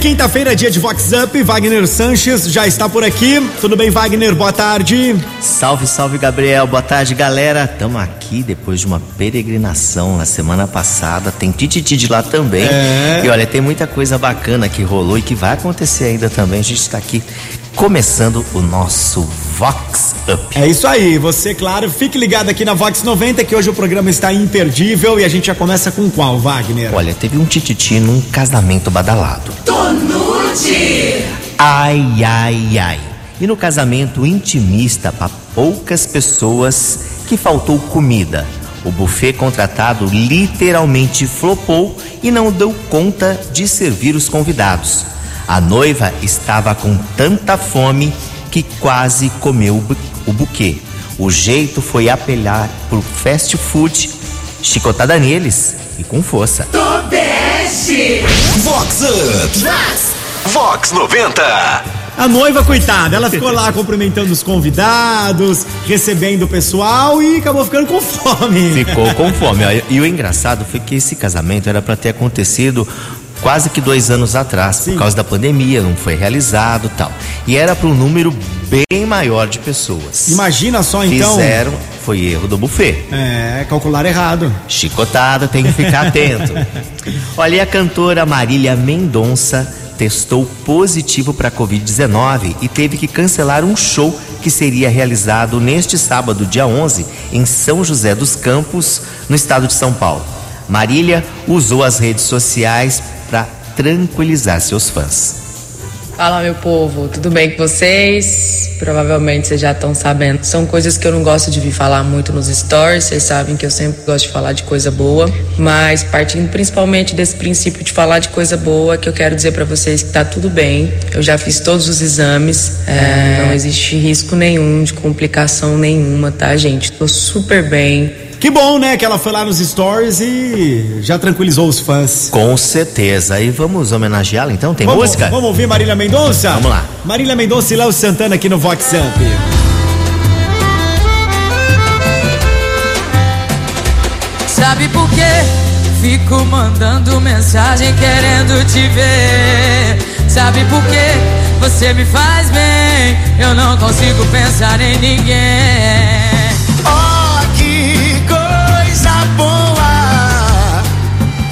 Quinta-feira, dia de Vox Up. Wagner Sanches já está por aqui. Tudo bem, Wagner? Boa tarde. Salve, salve, Gabriel. Boa tarde, galera. Estamos aqui depois de uma peregrinação na semana passada. Tem Tititi de lá também. É. E olha, tem muita coisa bacana que rolou e que vai acontecer ainda também. A gente está aqui começando o nosso Vox Up. É isso aí, você, claro, fique ligado aqui na Vox 90 que hoje o programa está imperdível e a gente já começa com qual, Wagner? Olha, teve um tititi num casamento badalado. Tonute! Ai, ai, ai. E no casamento intimista para poucas pessoas que faltou comida. O buffet contratado literalmente flopou e não deu conta de servir os convidados. A noiva estava com tanta fome que quase comeu o buquê. O jeito foi apelar pro fast food, chicotada neles e com força. Tobeste! Vox Up! Vox! Vox 90! A noiva, coitada, ela ficou lá cumprimentando os convidados, recebendo o pessoal e acabou ficando com fome. Ficou com fome. E o engraçado foi que esse casamento era para ter acontecido quase que dois anos atrás, Sim. por causa da pandemia, não foi realizado tal. E era para um número bem maior de pessoas. Imagina só então. Fizeram, foi erro do buffet. É, calcular errado. Chicotada, tem que ficar atento. Olha, e a cantora Marília Mendonça testou positivo para Covid-19 e teve que cancelar um show que seria realizado neste sábado, dia 11, em São José dos Campos, no estado de São Paulo. Marília usou as redes sociais para tranquilizar seus fãs. Fala, meu povo, tudo bem com vocês? Provavelmente vocês já estão sabendo. São coisas que eu não gosto de vir falar muito nos stories, vocês sabem que eu sempre gosto de falar de coisa boa, mas partindo principalmente desse princípio de falar de coisa boa, que eu quero dizer para vocês que tá tudo bem. Eu já fiz todos os exames, é, não existe risco nenhum de complicação nenhuma, tá, gente? Tô super bem que bom, né? Que ela foi lá nos stories e já tranquilizou os fãs. Com certeza. E vamos homenageá-la então? Tem vamos, música? Vamos ouvir Marília Mendonça? Vamos lá. Marília Mendonça e Léo Santana aqui no Vox Up. Sabe por quê? Fico mandando mensagem querendo te ver. Sabe por quê? Você me faz bem. Eu não consigo pensar em ninguém.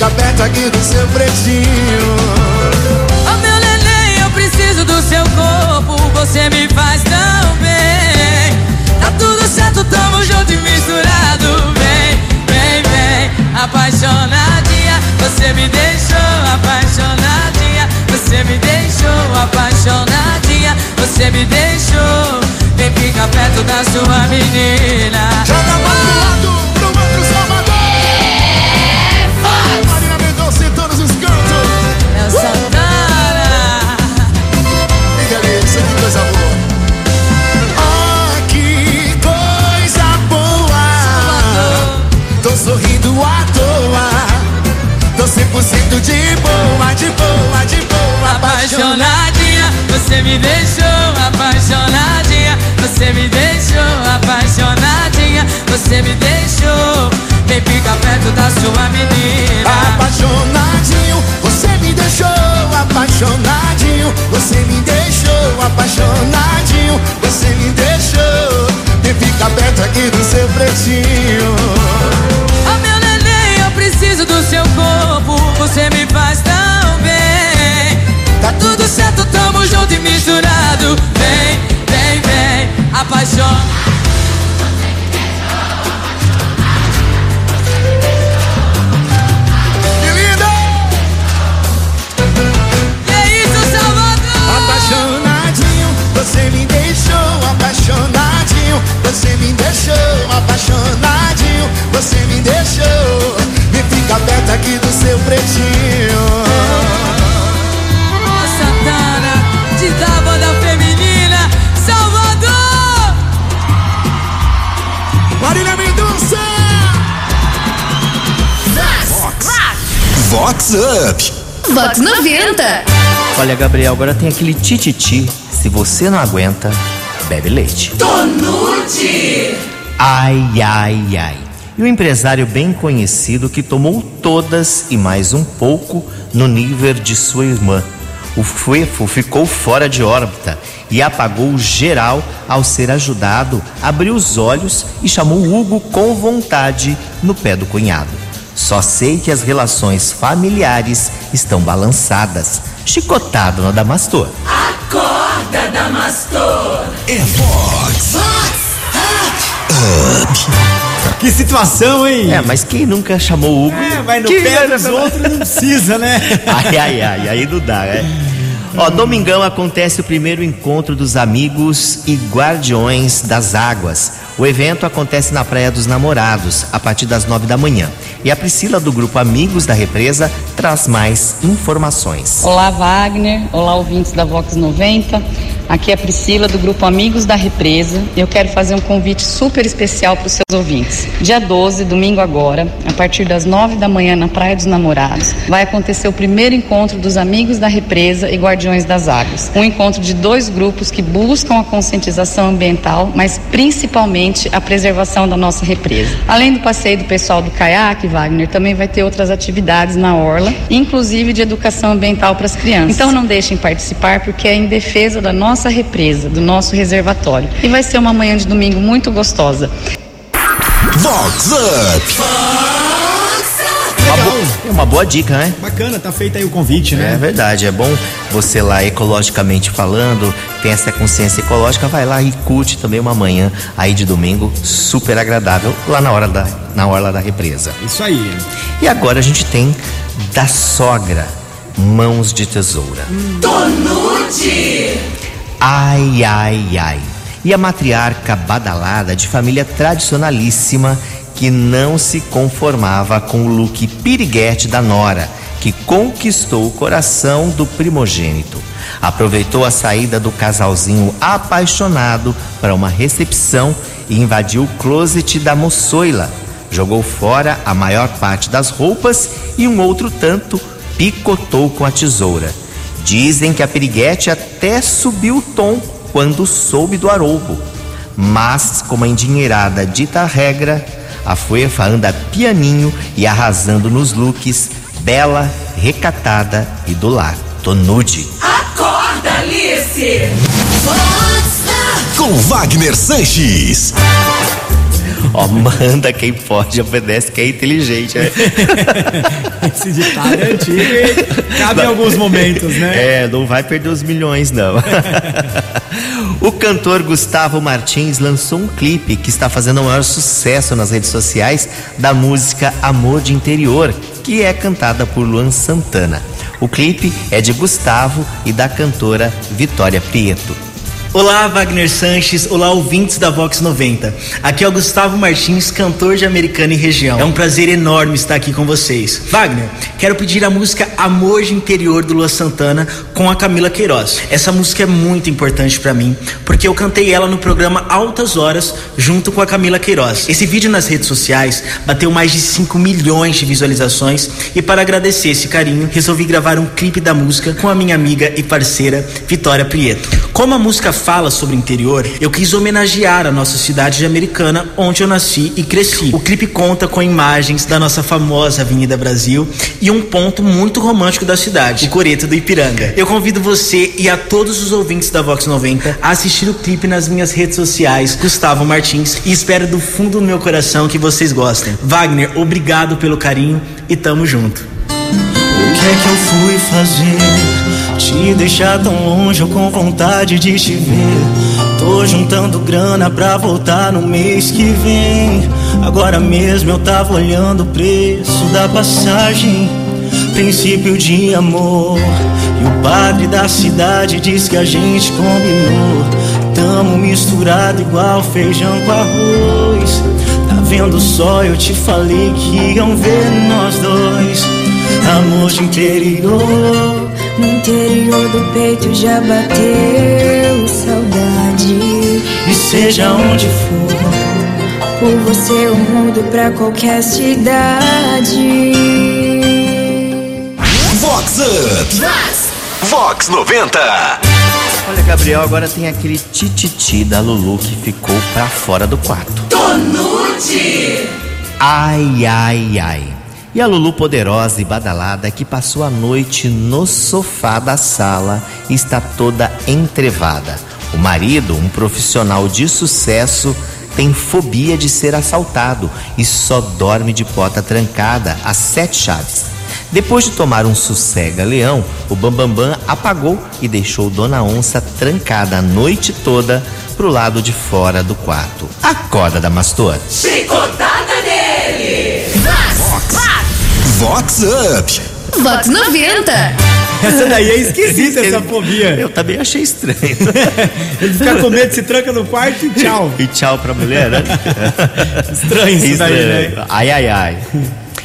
Vem ficar perto aqui do seu pretinho do seu corpo, você me faz tão bem. Tá tudo certo, tamo junto e misturado. Vem, vem, vem, apaixonadinha. Você me deixou apaixonadinha. Você me deixou apaixonadinha. Você me deixou. Vem ficar perto da sua menina. Você me deixou apaixonadinha. Você me deixou apaixonadinha. Você me deixou. Vem ficar perto da sua menina. Apaixonadinho, você me deixou apaixonadinho. Você me deixou apaixonadinho. Você me deixou. Vem ficar perto aqui do seu pretinho. Oh meu neném, eu preciso do seu corpo. Você me faz tão apaixona. Vox Up. Vox 90. Olha, Gabriel, agora tem aquele tititi. Se você não aguenta, bebe leite. Tonute. Ai, ai, ai. E o empresário bem conhecido que tomou todas e mais um pouco no nível de sua irmã. O Fuefo ficou fora de órbita e apagou geral ao ser ajudado, abriu os olhos e chamou Hugo com vontade no pé do cunhado. Só sei que as relações familiares estão balançadas. Chicotado no Damastor. Acorda, Damastor. É Vox Que situação, hein? É, mas quem nunca chamou o Hugo? É, vai no Quem pé dos outros não precisa, né? Ai, ai, ai, aí não dá, né? Ó, domingão acontece o primeiro encontro dos amigos e guardiões das águas. O evento acontece na Praia dos Namorados, a partir das nove da manhã. E a Priscila, do grupo Amigos da Represa, traz mais informações. Olá, Wagner. Olá, ouvintes da Vox 90. Aqui é a Priscila, do grupo Amigos da Represa. Eu quero fazer um convite super especial para os seus ouvintes. Dia 12, domingo agora, a partir das 9 da manhã, na Praia dos Namorados, vai acontecer o primeiro encontro dos Amigos da Represa e Guardiões das Águas. Um encontro de dois grupos que buscam a conscientização ambiental, mas principalmente a preservação da nossa represa. Além do passeio do pessoal do caiaque, Wagner, também vai ter outras atividades na orla, inclusive de educação ambiental para as crianças. Então não deixem participar porque é em defesa da nossa represa, do nosso reservatório. E vai ser uma manhã de domingo muito gostosa. Vox Up. É uma boa dica, né? Bacana, tá feito aí o convite, É né? verdade, é bom você lá ecologicamente falando, tem essa consciência ecológica, vai lá e curte também uma manhã aí de domingo super agradável lá na hora da na orla da represa. Isso aí. E agora a gente tem da sogra, mãos de tesoura. Tonute. Ai, ai, ai. E a matriarca badalada de família tradicionalíssima que não se conformava com o look piriguete da nora, que conquistou o coração do primogênito. Aproveitou a saída do casalzinho apaixonado para uma recepção e invadiu o closet da moçoila. Jogou fora a maior parte das roupas e um outro tanto picotou com a tesoura. Dizem que a piriguete até subiu o tom quando soube do aroubo. Mas, como a endinheirada dita regra, a Fuefa anda pianinho e arrasando nos looks, bela, recatada e do lar. Tô nude. Acorda, Alice. Com Wagner Sanches. Ó, manda quem pode, obedece quem é inteligente. né? Esse ditado é antigo e cabe em alguns momentos, né? É, não vai perder os milhões, não. o cantor Gustavo Martins lançou um clipe que está fazendo o maior sucesso nas redes sociais da música Amor de Interior, que é cantada por Luan Santana. O clipe é de Gustavo e da cantora Vitória Prieto. Olá, Wagner Sanches. Olá, ouvintes da Vox 90. Aqui é o Gustavo Martins, cantor de Americana e região. É um prazer enorme estar aqui com vocês. Wagner, quero pedir a música Amor de Interior do Lua Santana com a Camila Queiroz. Essa música é muito importante pra mim, porque eu cantei ela no programa Altas Horas junto com a Camila Queiroz. Esse vídeo nas redes sociais bateu mais de 5 milhões de visualizações e para agradecer esse carinho, resolvi gravar um clipe da música com a minha amiga e parceira Vitória Prieto. Como a música fala sobre o interior, eu quis homenagear a nossa cidade de Americana, onde eu nasci e cresci. O clipe conta com imagens da nossa famosa Avenida Brasil e um ponto muito romântico da cidade, o Coreto do Ipiranga. Eu convido você e a todos os ouvintes da Vox 90 a assistir o clipe nas minhas redes sociais, Gustavo Martins, e espero do fundo do meu coração que vocês gostem. Wagner, obrigado pelo carinho e tamo junto. O que é que eu fui fazer? Te deixar tão longe ou com vontade de te ver. Tô juntando grana pra voltar no mês que vem. Agora mesmo eu tava olhando o preço da passagem. Princípio de amor. E o padre da cidade diz que a gente combinou. Tamo misturado igual feijão com arroz. Tá vendo só? Eu te falei que iam ver nós dois. Amor de interior. No interior do peito já bateu saudade. E seja onde for, Por você eu mudo pra qualquer cidade. Vox Up. Vox 90. Olha, Gabriel, agora tem aquele tititi da Lulu que ficou pra fora do quarto. Tonute. Ai, ai, ai. E a Lulu poderosa e badalada que passou a noite no sofá da sala está toda entrevada. O marido, um profissional de sucesso, tem fobia de ser assaltado e só dorme de porta trancada às sete chaves. Depois de tomar um sossega-leão, o Bambambam apagou e deixou Dona Onça trancada a noite toda pro lado de fora do quarto. Acorda, Damastor. Chicotada Vox Up. Vox 90. Essa daí é esquisita, essa fobia. Eu também achei estranho. Ele fica com medo, se tranca no quarto e tchau. E tchau pra mulher, né? Estranho isso daí, né? Ai, ai, ai.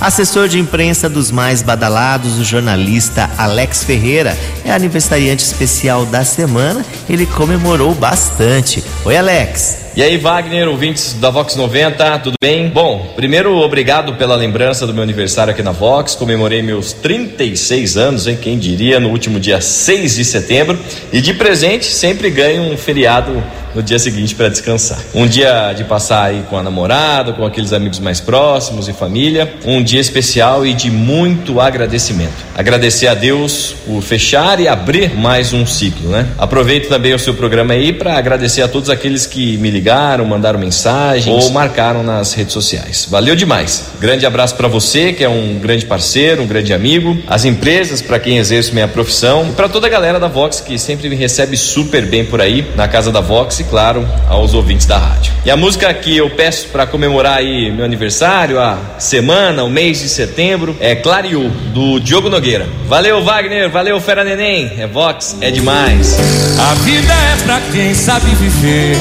Assessor de imprensa dos mais badalados, o jornalista Alex Ferreira, é aniversariante especial da semana. Ele comemorou bastante. Oi, Alex. E aí, Wagner, ouvintes da Vox 90, tudo bem? Bom, primeiro, obrigado pela lembrança do meu aniversário aqui na Vox. Comemorei meus 36 anos, hein? Quem diria, no último dia 6 de setembro. E de presente, sempre ganho um feriado no dia seguinte para descansar. Um dia de passar aí com a namorada, com aqueles amigos mais próximos e família. Um dia especial e de muito agradecimento. Agradecer a Deus por fechar e abrir mais um ciclo, né? Aproveito também o seu programa aí para agradecer a todos aqueles que me ligaram, mandaram mensagens ou marcaram nas redes sociais. Valeu demais. Grande abraço para você, que é um grande parceiro, um grande amigo, as empresas para quem exerce minha profissão para toda a galera da Vox que sempre me recebe super bem por aí na casa da Vox claro, aos ouvintes da rádio. E a música que eu peço para comemorar aí meu aniversário, a semana, o mês de setembro, é Clareou, do Diogo Nogueira. Valeu, Wagner, valeu, Fera Neném, é Vox, é demais. A vida é pra quem sabe viver.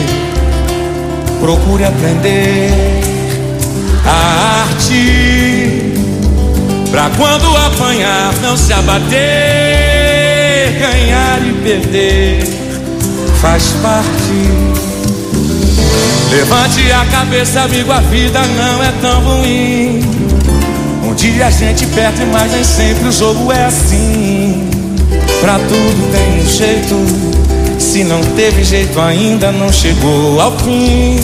Procure aprender a arte. Pra quando apanhar, não se abater. Ganhar e perder faz parte. Levante a cabeça, amigo, a vida não é tão ruim. Um dia a gente perde, mas nem sempre o jogo é assim. Pra tudo tem um jeito. Se não teve jeito ainda, não chegou ao fim.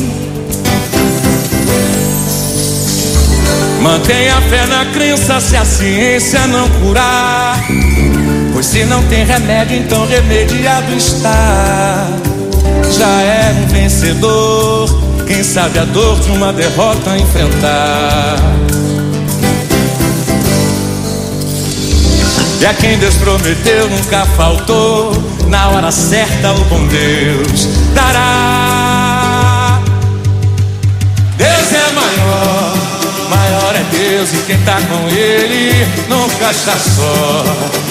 Mantenha a fé na crença se a ciência não curar. Pois se não tem remédio, então remediado está. Já é um vencedor. Quem sabe a dor de uma derrota enfrentar. E a quem Deus prometeu nunca faltou. Na hora certa, o bom Deus dará. Deus é maior, maior é Deus e quem tá com Ele nunca está só.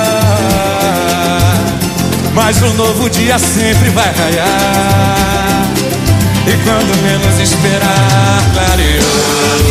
Mas um novo dia sempre vai raiar. E quando menos esperar, clareou.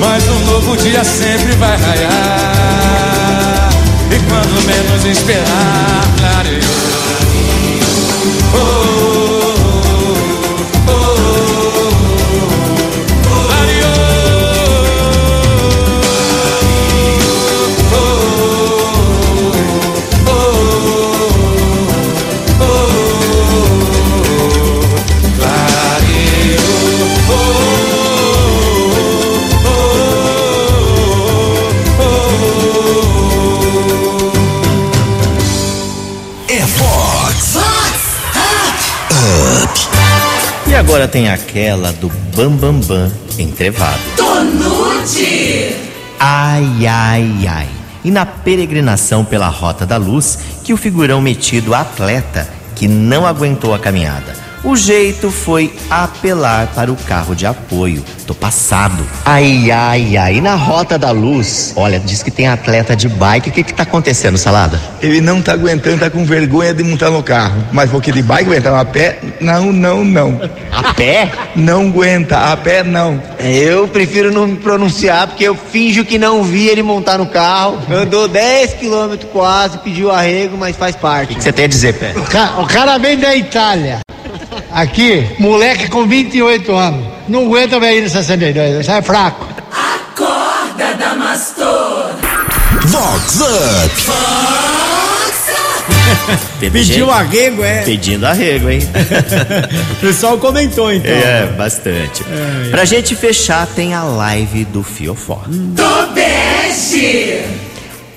mas um novo dia sempre vai raiar. E quando menos esperar, clareou. Oh, agora tem aquela do Bambambam Bam Bam entrevado. Tonute! Ai, ai, ai. E na peregrinação pela Rota da Luz, que o figurão metido atleta que não aguentou a caminhada. O jeito foi apelar para o carro de apoio. Tô passado. Ai, ai, ai. E na Rota da Luz, olha, diz que tem atleta de bike. O que que tá acontecendo, Salada? Ele não tá aguentando, tá com vergonha de montar no carro. Mas porque de bike aguentar a pé? Não, não, não. A pé? Não aguenta, a pé não. Eu prefiro não me pronunciar porque eu finjo que não vi ele montar no carro. Andou 10 quilômetros quase, pediu arrego, mas faz parte. O que você tem a dizer, Pé? O cara, o cara vem da Itália. Aqui, moleque com 28 anos. Não aguenta ver no 62, sai fraco. Acorda, Damastor! Vox Up! Pediu arrego, é. Pedindo arrego, hein? O pessoal comentou então. É, bastante. Pra gente fechar, tem a live do Fiofó. Do Bege!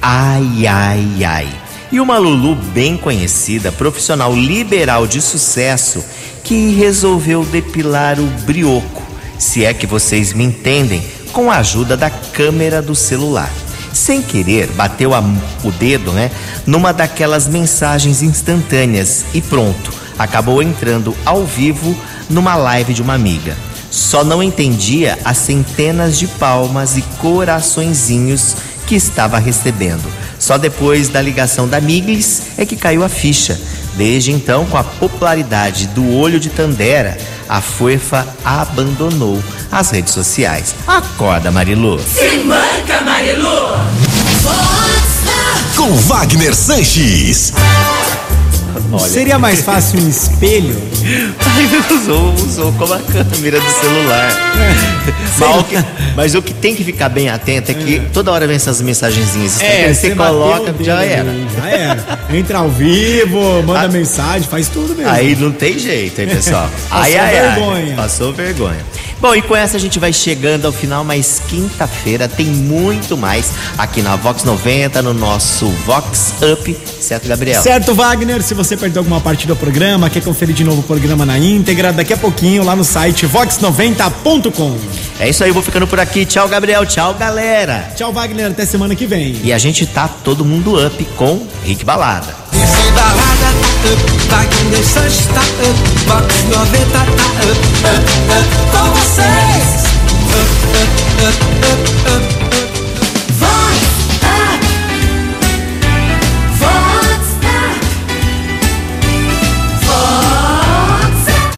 Ai, ai, ai. E uma Lulu bem conhecida, profissional liberal de sucesso, que resolveu depilar o brioco, se é que vocês me entendem, com a ajuda da câmera do celular. Sem querer, bateu a- o dedo, né, numa daquelas mensagens instantâneas e pronto, acabou entrando ao vivo numa live de uma amiga. Só não entendia as centenas de palmas e coraçõezinhos que estava recebendo. Só depois da ligação da Miglis é que caiu a ficha. Desde então, com a popularidade do olho de Tandera, a Fuefa abandonou as redes sociais. Acorda, Marilu. Se manca, Marilu! Com Wagner Sanches. Seria mais fácil um espelho? Ai, usou, usou como a câmera do celular. Mas o, que, mas o que tem que ficar bem atento é que toda hora vem essas mensagenzinhas. você, você bateu coloca, já era. Já era. Entra ao vivo, manda mensagem, faz tudo mesmo. Aí não tem jeito, hein, pessoal? Passou ai, ai, ai. vergonha. Passou vergonha. Bom, e com essa a gente vai chegando ao final, mas quinta-feira tem muito mais aqui na Vox 90, no nosso Vox Up, certo, Gabriel? Certo, Wagner, se você perdeu alguma parte do programa, quer conferir de novo o programa na íntegra, daqui a pouquinho lá no site vox90.com. É isso aí, eu vou ficando por aqui. Tchau, Gabriel. Tchau, galera. Tchau, Wagner, até semana que vem. E a gente tá todo mundo up com Rick Balada. Esse balada up, Wagner like Sanches está up, Box 90 está up, up, up, com vocês. Up, up, up, up, up.